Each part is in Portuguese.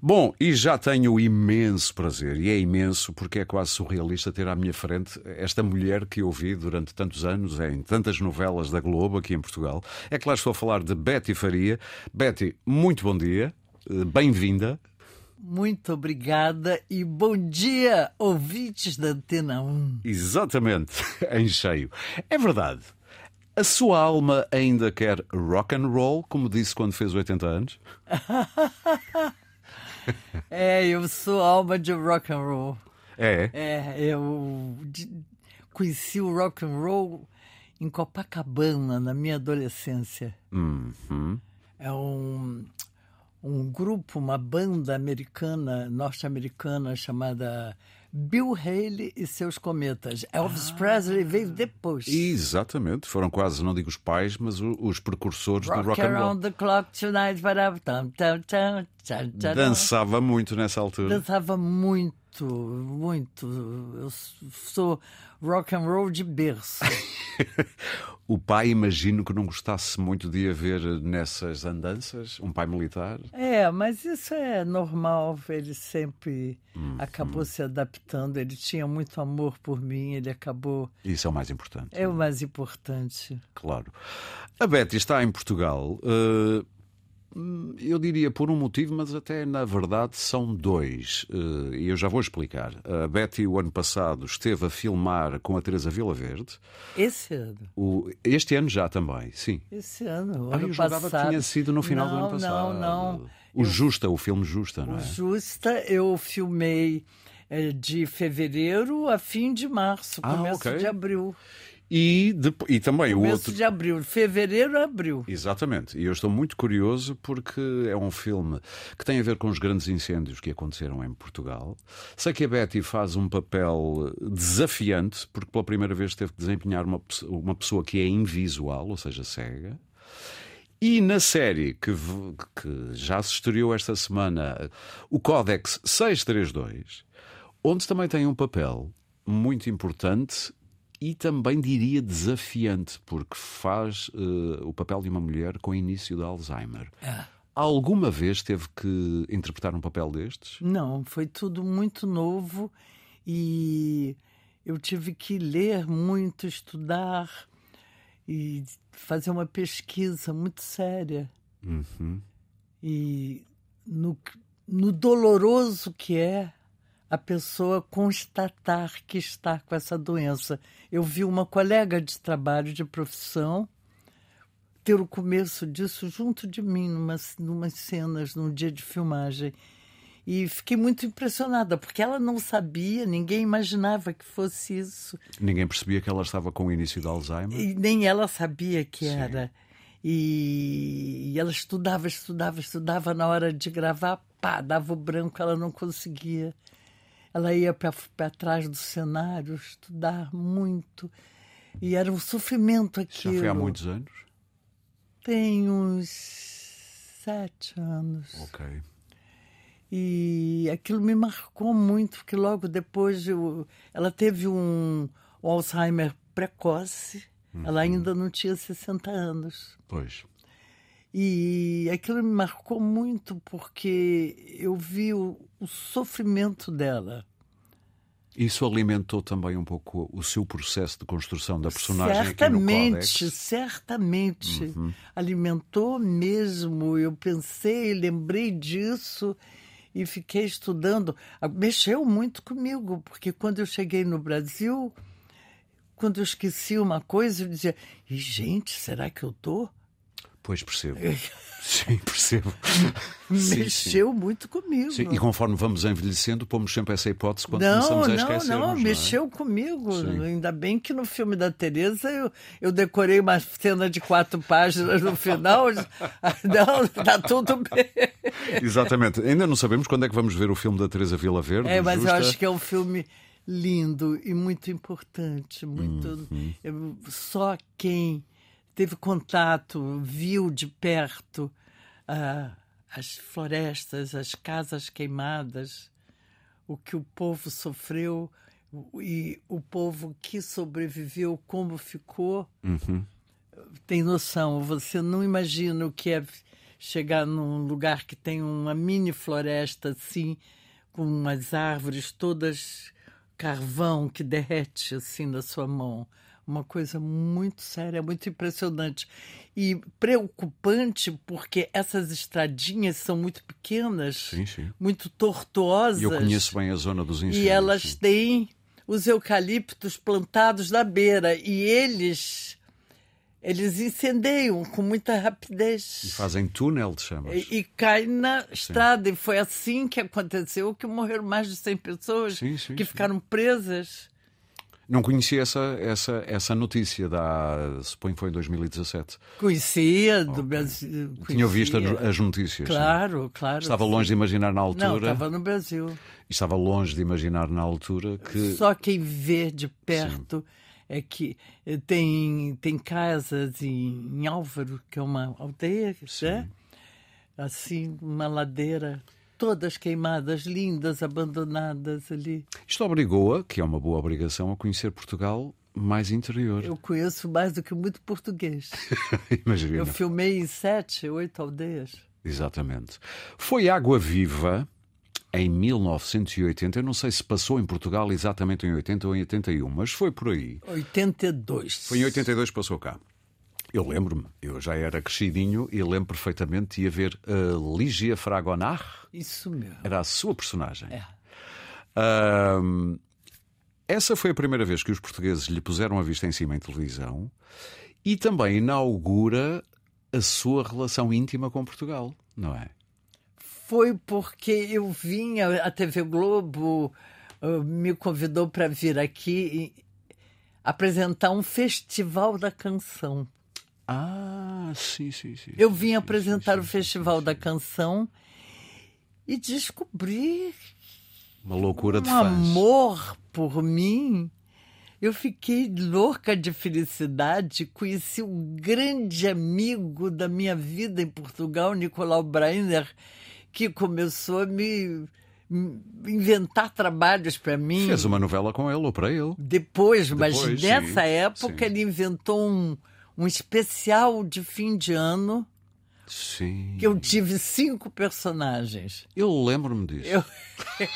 Bom, e já tenho imenso prazer, e é imenso porque é quase surrealista ter à minha frente esta mulher que eu vi durante tantos anos em tantas novelas da Globo aqui em Portugal. É claro, estou a falar de Betty Faria. Betty, muito bom dia, eh, bem-vinda. Muito obrigada e bom dia, ouvintes da Antena 1. Exatamente, em cheio. É verdade. A sua alma ainda quer rock and roll, como disse quando fez 80 anos? é, eu sou alma de rock and roll. É. É, eu conheci o rock and roll em Copacabana na minha adolescência. Uhum. É um um grupo, uma banda americana, norte-americana chamada Bill Haley e seus cometas. Elvis ah, Presley veio depois. Exatamente, foram quase, não digo os pais, mas os precursores rock do rock and roll. Around the clock tonight, Dançava muito nessa altura. Dançava muito, muito. Eu sou rock and roll de berço. o pai, imagino que não gostasse muito de haver nessas andanças, um pai militar. É, mas isso é normal. Ele sempre hum, acabou hum. se adaptando. Ele tinha muito amor por mim. Ele acabou. Isso é o mais importante. É o mais importante. Claro. A Betty está em Portugal. Uh eu diria por um motivo, mas até na verdade são dois. Eh, e eu já vou explicar. A Betty, o ano passado, esteve a filmar com a Teresa Vila Verde. Esse ano? O... Este ano já também, sim. Esse ano. O ah, ano eu passado... que tinha sido no final não, do ano passado. Não, não. O eu... Justa, o filme Justa, não é? O Justa, eu filmei eh, de fevereiro a fim de março, ah, começo okay. de abril. E, de, e também Começo o outro. de abril, fevereiro, abril. Exatamente. E eu estou muito curioso porque é um filme que tem a ver com os grandes incêndios que aconteceram em Portugal. Sei que a Betty faz um papel desafiante, porque pela primeira vez teve que desempenhar uma, uma pessoa que é invisual, ou seja, cega. E na série que, que já se estreou esta semana, o Códex 632, onde também tem um papel muito importante e também diria desafiante, porque faz uh, o papel de uma mulher com início de Alzheimer. É. Alguma vez teve que interpretar um papel destes? Não, foi tudo muito novo e eu tive que ler muito, estudar e fazer uma pesquisa muito séria. Uhum. E no, no doloroso que é a pessoa constatar que está com essa doença. Eu vi uma colega de trabalho, de profissão, ter o começo disso junto de mim, numas, numas cenas, num dia de filmagem. E fiquei muito impressionada, porque ela não sabia, ninguém imaginava que fosse isso. Ninguém percebia que ela estava com o início de Alzheimer? E nem ela sabia que Sim. era. E, e ela estudava, estudava, estudava. Na hora de gravar, pá, dava o branco, ela não conseguia. Ela ia para trás do cenário estudar muito. E era um sofrimento aquilo. Já foi há muitos anos? Tem uns sete anos. Ok. E aquilo me marcou muito, porque logo depois eu, ela teve um, um Alzheimer precoce. Uhum. Ela ainda não tinha 60 anos. Pois. E aquilo me marcou muito porque eu vi o, o sofrimento dela. Isso alimentou também um pouco o seu processo de construção da personagem certamente, Certamente, uhum. alimentou mesmo. Eu pensei, lembrei disso e fiquei estudando. Ah, mexeu muito comigo, porque quando eu cheguei no Brasil, quando eu esqueci uma coisa, eu dizia: e gente, será que eu tô? Pois percebo. Sim, percebo. Mexeu sim, sim. muito comigo. Sim, e conforme vamos envelhecendo, pomos sempre essa hipótese quando não, começamos a esquecer. Não, não, não mexeu é? comigo. Ainda bem que no filme da Tereza eu, eu decorei uma cena de quatro páginas no final. não, está tudo bem. Exatamente. Ainda não sabemos quando é que vamos ver o filme da Teresa Vila Verde. É, mas Justa... eu acho que é um filme lindo e muito importante. Muito... Uhum. Só quem teve contato, viu de perto uh, as florestas, as casas queimadas, o que o povo sofreu e o povo que sobreviveu, como ficou. Uhum. Tem noção, você não imagina o que é chegar num lugar que tem uma mini floresta assim, com umas árvores todas carvão que derrete assim na sua mão. Uma coisa muito séria, muito impressionante. E preocupante porque essas estradinhas são muito pequenas, sim, sim. muito tortuosas. E eu conheço bem a zona dos incêndios. E elas sim. têm os eucaliptos plantados na beira. E eles eles incendeiam com muita rapidez. E fazem túnel de chamas. E, e cai na estrada. E foi assim que aconteceu que morreram mais de 100 pessoas Sim, sim, que sim. ficaram presas. Não conhecia essa, essa, essa notícia da. Suponho que foi em 2017. Conhecia do Brasil. Tinha visto conhecia. as- as notícias. sim. Claro, claro. Estava sim. longe de imaginar na Não, altura. estava no Brasil. Estava longe de imaginar na altura que. Só quem vê de perto é que eh, tem, tem casas em, em Álvaro, que é uma aldeia, né? Assim, uma ladeira, todas queimadas, lindas, abandonadas ali. Isto obrigou-a, que é uma boa obrigação, a conhecer Portugal mais interior. Eu conheço mais do que muito português. Imagina. Eu filmei em sete, oito aldeias. Exatamente. Foi Água Viva em 1980. Eu não sei se passou em Portugal exatamente em 80 ou em 81, mas foi por aí. 82. Foi em 82 que passou cá. Eu lembro-me, eu já era crescidinho e lembro perfeitamente de ia ver a Lígia Fragonar, Isso mesmo. era a sua personagem. É. Essa foi a primeira vez que os portugueses lhe puseram a vista em cima em televisão e também inaugura a sua relação íntima com Portugal, não é? Foi porque eu vinha, a TV Globo eh, me convidou para vir aqui e apresentar um festival da canção. Ah, sim, sim, sim. Eu vim apresentar o Festival da Canção e descobri Uma loucura de um amor por mim. Eu fiquei louca de felicidade. Conheci um grande amigo da minha vida em Portugal, Nicolau Breiner, que começou a me inventar trabalhos para mim. Fez uma novela com ele ou para ele. Depois, mas Depois, nessa sim, época sim. ele inventou um, um especial de fim de ano Sim. que eu tive cinco personagens. Eu lembro-me disso. Eu-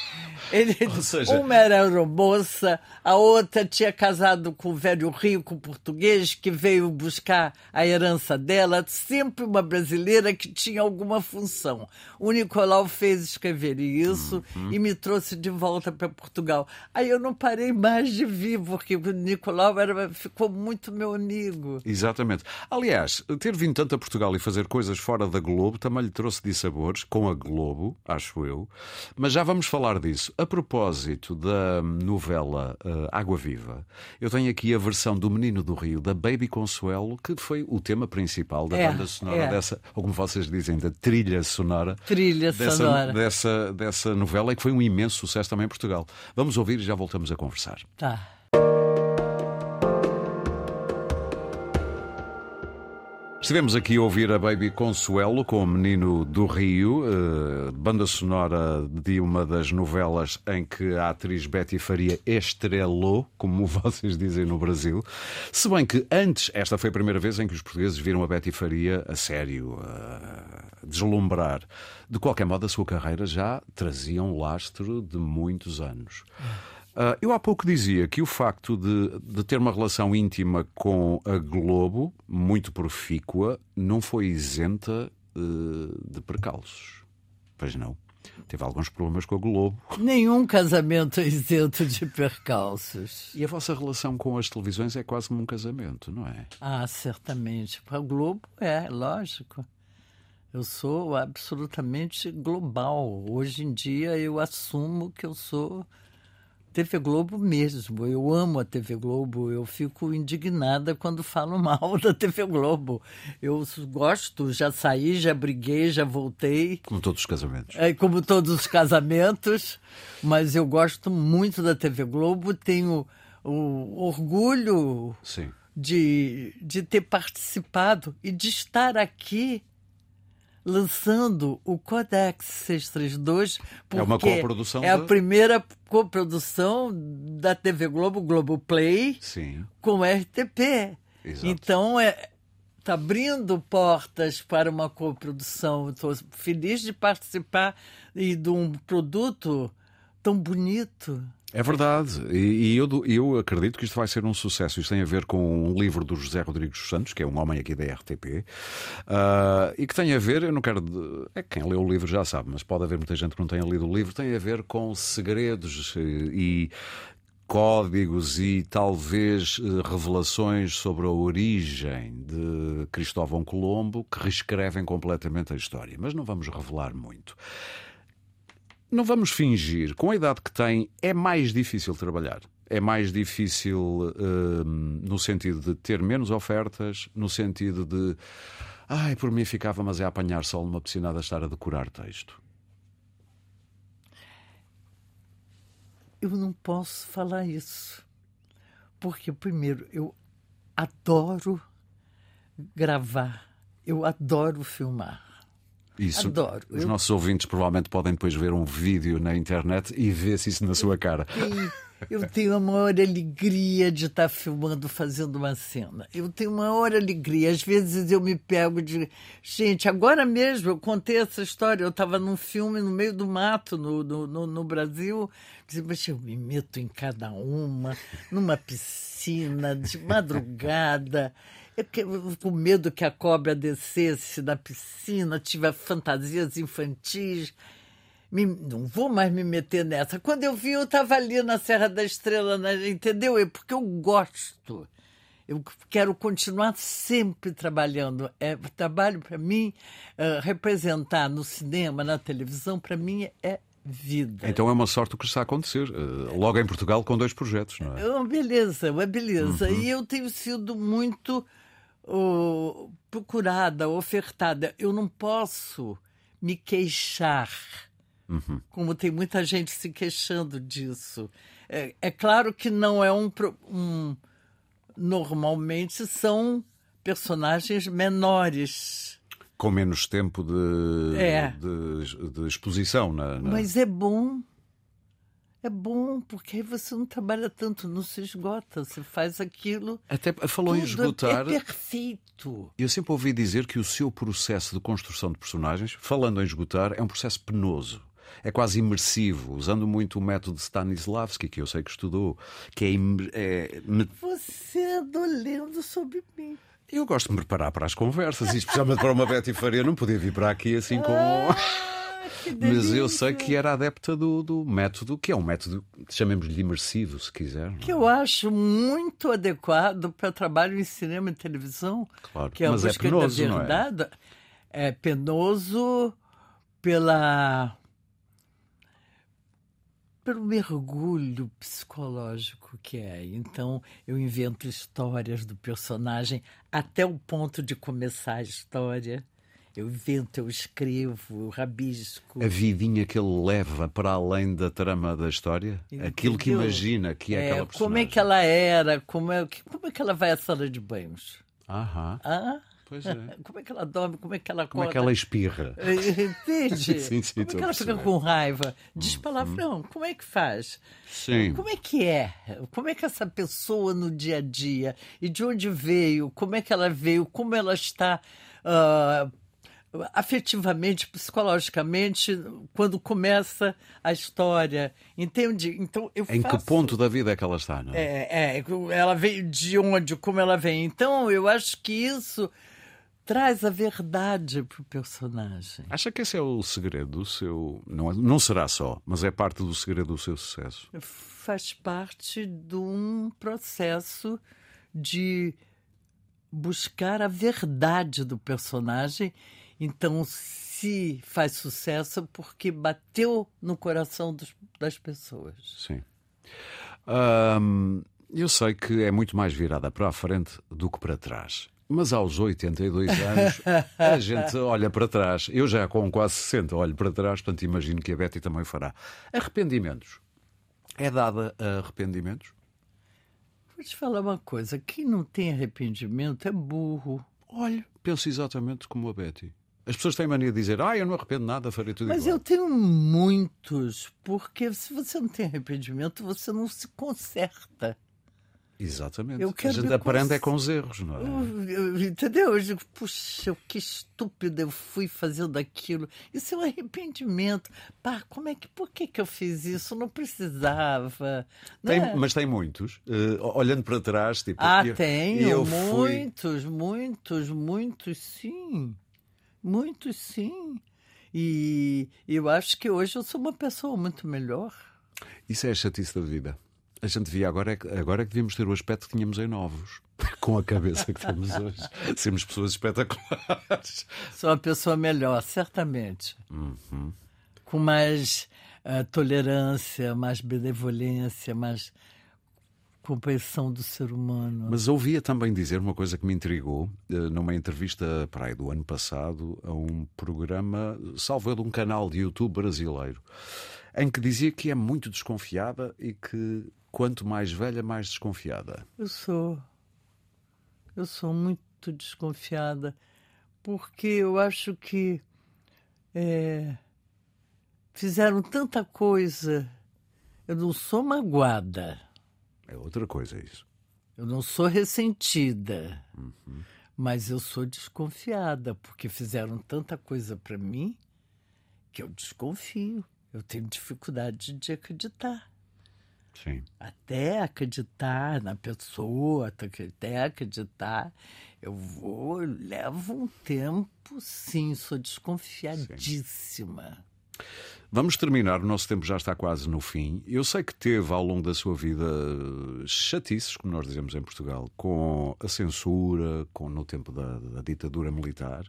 Ele, seja- Uma era aeromoça, a outra tinha casado com um velho rico português que veio buscar a herança dela, sempre uma brasileira que tinha alguma função. O Nicolau fez escrever isso Uhum. e me trouxe de volta para Portugal. Aí eu não parei mais de vir, porque o Nicolau era, ficou muito meu amigo. Exatamente. Aliás, ter vindo tanto a Portugal e fazer coisas fora da Globo também lhe trouxe dissabores, com a Globo, acho eu. Mas já vamos falar disso. A propósito da novela eh, Água Viva, eu tenho aqui a versão do Menino do Rio, da Baby Consuelo, que foi o tema principal da É, banda sonora é. dessa, ou como vocês dizem, da trilha sonora. Trilha Dessa, sonora. dessa, dessa novela e que foi um imenso sucesso também em Portugal. Vamos ouvir e já voltamos a conversar. Tá. Estivemos aqui a ouvir a Baby Consuelo com o Menino do Rio, eh, banda sonora de uma das novelas em que a atriz Betty Faria estrelou, como vocês dizem no Brasil. Se bem que antes, esta foi a primeira vez em que os portugueses viram a Betty Faria a sério, a deslumbrar. De qualquer modo, a sua carreira já trazia um lastro de muitos anos. Ah, eu há pouco dizia que o facto de, de ter uma relação íntima com a Globo, muito profícua, não foi isenta eh, de percalços. Pois não. Teve alguns problemas com a Globo. Nenhum casamento é isento de percalços. E a vossa relação com as televisões é quase um casamento, não é? Ah, certamente. Para o Globo é, lógico. Eu sou absolutamente global. Hoje em dia eu assumo que eu sou TV Globo mesmo. Eu amo a TV Globo. Eu fico indignada quando falam mal da TV Globo. Eu gosto, já saí, já briguei, já voltei. Como todos os casamentos. É como todos os casamentos, mas eu gosto muito da TV Globo, tenho o orgulho Sim. de, de ter participado e de estar aqui lançando o Codex 632. É uma porque coprodução É a primeira coprodução da TV Globo, Globoplay, Sim. com RTP. Exato. Então, é, tá abrindo portas para uma coprodução. Estou feliz de participar e de um produto tão bonito. É verdade, e, e eu, eu, acredito que isto vai ser um sucesso. Isto tem a ver com um livro do José Rodrigues Santos, que é um homem aqui da RTP, uh, ah, e que tem a ver, eu não quero. É quem leu o livro já sabe, mas pode haver muita gente que não tenha lido o livro, tem a ver com segredos e códigos e talvez eh, revelações sobre a origem de Cristóvão Colombo que reescrevem completamente a história. Mas não vamos revelar muito. Não vamos fingir. Com a idade que tem, é mais difícil trabalhar. É mais difícil uh, no sentido de ter menos ofertas, no sentido de. Ai, por mim ficava, mas é apanhar sol numa piscina a estar a decorar texto. eu não posso falar isso. Porque, primeiro, eu adoro gravar, eu adoro filmar. Isso. Adoro. Os eu... nossos ouvintes provavelmente podem depois ver um vídeo na internet e ver-se isso na sua cara. Eu tenho a maior alegria de estar filmando, fazendo uma cena. Eu tenho a maior alegria. Às vezes eu me pego de. Gente, agora mesmo eu contei essa história. Eu estava num filme no meio do mato, no, no, no, no Brasil. Mas eu me meto em cada uma, numa piscina, de madrugada. Eu, com medo que a cobra descesse da piscina, tive fantasias infantis me, não vou mais me meter nessa. Quando eu vi, eu estava ali na Serra da Estrela, né? entendeu? É porque eu gosto. Eu quero continuar sempre trabalhando. É, trabalho para mim, uh, representar no cinema, na televisão, para mim é vida. Então é uma sorte o que está a acontecer. Uh, logo em Portugal com dois projetos, não é? É uma beleza, uma beleza. Uhum. E eu tenho sido muito procurada, ofertada. Eu não posso me queixar Uhum. Como tem muita gente se queixando disso. É, é claro que não é um, um. Normalmente são personagens menores. Com menos tempo de, é. de, de, exposição. Na, na... Mas é bom. É bom, porque aí você não trabalha tanto, não se esgota, você faz aquilo. Até falou em esgotar. É perfeito. Eu sempre ouvi dizer que o seu processo de construção de personagens, falando em esgotar, é um processo penoso é quase imersivo, usando muito o método de Stanislavski, que eu sei que estudou, que é. é... Você andou lendo sobre mim. Eu gosto de me preparar para as conversas, e especialmente para uma Betty Faria, não podia vir para aqui assim com. Mas eu sei que era adepta do, do método, que é um método, chamemos-lhe imersivo, se quiser. Que eu acho muito adequado para trabalho em cinema e televisão. Claro, que é mas é penoso, da verdade. É? é penoso pela pelo mergulho psicológico que é. Então, eu invento histórias do personagem até o ponto de começar a história. Eu invento, eu escrevo, eu rabisco. A vidinha que ele leva para além da trama da história? Entendeu? Aquilo que imagina que é, é aquela personagem. Como é que ela era? Como é, como é que ela vai à sala de banhos? Aham. Ah? Pois é. Como é que ela dorme? Como é que ela acorda? Como é que ela espirra? Entende? sim, sim, como é que ela fica com raiva? Diz palavrão. Hum. Como é que faz? Sim. Como é que é? Como é que essa pessoa no dia a dia? E de onde veio? Como é que ela veio? Como ela está uh, afetivamente, psicologicamente, quando começa a história. Entende? Então eu Em faço... que ponto da vida é que ela está, não é? É, é ela veio de onde, como ela vem. Então eu acho que isso traz a verdade para o personagem. Acha que esse é o segredo do seu. Não, é, não será só, mas é parte do segredo do seu sucesso? Faz parte de um processo de buscar a verdade do personagem. Então, se faz sucesso, é porque bateu no coração dos, das pessoas. Sim. eu sei que é muito mais virada para a frente do que para trás. Mas aos 82 anos a gente olha para trás. Eu já com quase 60 olho para trás, portanto imagino que a Betty também fará. Arrependimentos. É dada a arrependimentos? Vou te falar uma coisa: quem não tem arrependimento é burro. Olha, penso exatamente como a Betty. As pessoas têm mania de dizer, ah, eu não arrependo nada, farei tudo Mas igual. eu tenho muitos, porque se você não tem arrependimento, você não se conserta. Exatamente. Eu quero a gente aprende cons- é com os erros, não é? Eu- eu- Entendeu? Eu digo, puxa, que estúpida eu fui fazendo aquilo. Isso é um arrependimento. Pá, como é que, por que, que eu fiz isso? Não precisava. Não Tem- é? Mas tem muitos. Eh, olhando para trás, tipo. Ah, eu- tenho. eu fui- muitos, muitos, muitos, sim. Muitos, sim. E eu acho que hoje eu sou uma pessoa muito melhor. Isso é a chatice da vida. A gente via agora é agora é que devíamos ter o aspecto que tínhamos em novos. Com a cabeça que temos hoje. Sermos pessoas espetaculares. Sou uma pessoa melhor, certamente. Uhum. Com mais ah, tolerância, mais benevolência, mais compreensão do ser humano. Mas ouvia também dizer uma coisa que me intrigou eh, numa entrevista para aí do ano passado a um programa, salvo eu, de um canal de YouTube brasileiro, em que dizia que é muito desconfiada e que quanto mais velha, mais desconfiada. Eu sou. Eu sou muito desconfiada, porque eu acho que é, fizeram tanta coisa. Eu não sou magoada, É outra coisa isso. eu não sou ressentida, mas eu sou desconfiada, porque fizeram tanta coisa para mim que eu desconfio. Eu tenho dificuldade de acreditar. Sim. até acreditar na pessoa, até acreditar, eu vou, eu levo um tempo, sim, sou desconfiadíssima. Vamos terminar, o nosso tempo já está quase no fim. Eu sei que teve ao longo da sua vida chatices, como nós dizemos em Portugal, com a censura, com no tempo da, da ditadura militar.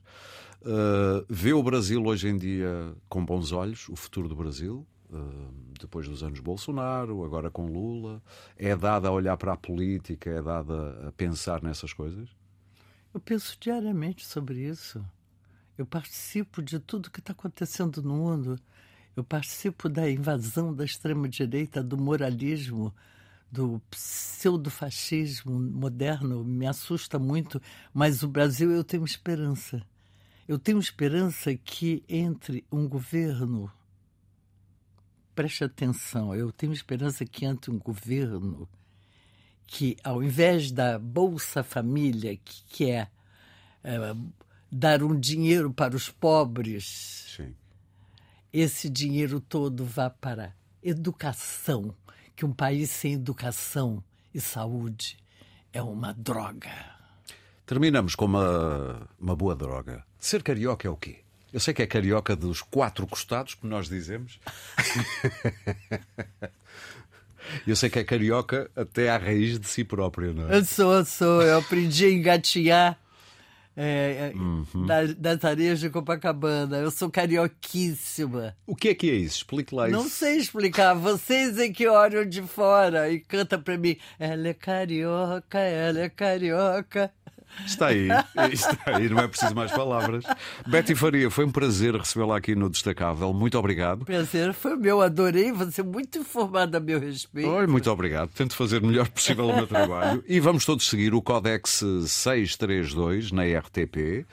Uh, vê o Brasil hoje em dia com bons olhos, o futuro do Brasil, uh, depois dos anos Bolsonaro, agora com Lula. É dada a olhar para a política, é dada a pensar nessas coisas? Eu penso diariamente sobre isso. Eu participo de tudo que está acontecendo no mundo. Eu participo da invasão da extrema-direita, do moralismo, do pseudofascismo moderno. Me assusta muito, mas o Brasil eu tenho esperança. Eu tenho esperança que entre um governo. Preste atenção, eu tenho esperança que entre um governo que, ao invés da Bolsa Família, que quer é, dar um dinheiro para os pobres, Sim. esse dinheiro todo vá para educação, que um país sem educação e saúde é uma droga. Terminamos com uma, uma boa droga. Ser carioca é o quê? Eu sei que é carioca dos quatro costados, como nós dizemos. Eu sei que é carioca até à raiz de si próprio, não é? Eu sou, eu sou, eu aprendi a engatinhar é, é, Uhum. da- das areias de Copacabana. Eu sou carioquíssima. O que é que é isso? Explique lá Não isso. sei explicar. Vocês é que olham de fora e canta pra mim. Ela é carioca, ela é carioca. Está aí, está aí, não é preciso mais palavras. Betty Faria, foi um prazer recebê-la aqui no Destacável. Muito obrigado. Prazer foi meu, adorei. Você é muito informada a meu respeito. Oi, muito obrigado. Tento fazer o melhor possível o meu trabalho. E vamos todos seguir o Codex 632 na RTP.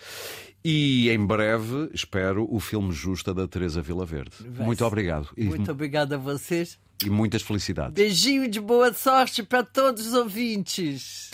E em breve, espero, o filme Justa da Teresa Vilaverde. Vai Muito ser. obrigado. E, Muito obrigada a vocês. e muitas felicidades. Beijinho de boa sorte para todos os ouvintes.